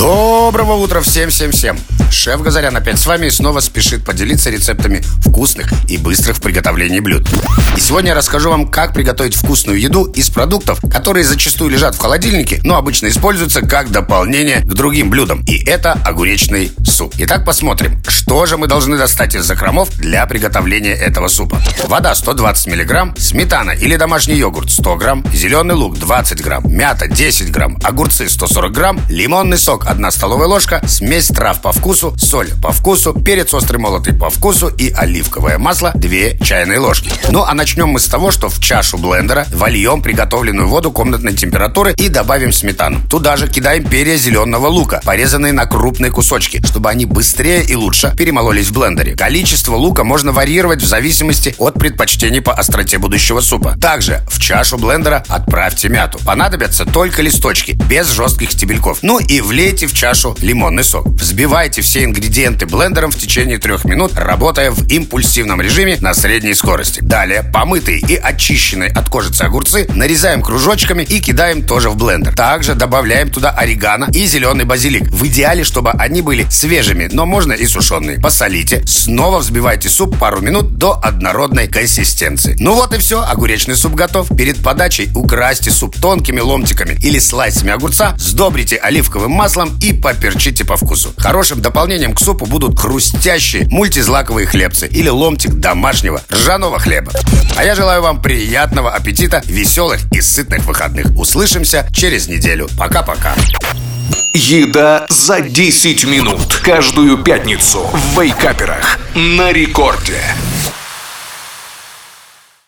Доброго утра всем-всем-всем! Шеф Газарян опять с вами и снова спешит поделиться рецептами вкусных и быстрых в приготовлении блюд. И сегодня я расскажу вам, как приготовить вкусную еду из продуктов, которые зачастую лежат в холодильнике, но обычно используются как дополнение к другим блюдам. И это огуречный суп. Итак, посмотрим, что же мы должны достать из закромов для приготовления этого супа. Вода 120 мг, сметана или домашний йогурт 100 грамм, зеленый лук 20 грамм, мята 10 грамм, огурцы 140 грамм, лимонный сок 1 столовая ложка, смесь трав по вкусу, соль по вкусу, перец острый молотый по вкусу и оливковое масло 2 чайные ложки. Ну а начнем мы с того, что в чашу блендера вольем приготовленную воду комнатной температуры и добавим сметану. Туда же кидаем перья зеленого лука, порезанные на крупные кусочки, чтобы они быстрее и лучше перемололись в блендере. Количество лука можно варьировать в зависимости от предпочтений по остроте будущего супа. Также в чашу блендера отправьте мяту. Понадобятся только листочки, без жестких стебельков. Ну и влейте в чашу лимонный сок. Взбивайте все ингредиенты блендером в течение трех минут, работая в импульсивном режиме на средней скорости. Далее помытые и очищенные от кожицы огурцы нарезаем кружочками и кидаем тоже в блендер. Также добавляем туда орегано и зеленый базилик. В идеале, чтобы они были свежими, но можно и сушеные. Посолите, снова взбивайте суп пару минут до однородной консистенции. Ну вот и все, огуречный суп готов. Перед подачей украсьте суп тонкими ломтиками или слайсами огурца, сдобрите оливковым маслом и поперчите по вкусу. Хорошим дополнением к супу будут хрустящие мультизлаковые хлебцы или ломтик домашнего ржаного хлеба. А я желаю вам приятного аппетита, веселых и сытных выходных. Услышимся через неделю. Пока-пока. Еда за 10 минут. Каждую пятницу в Вейкаперах. На рекорде.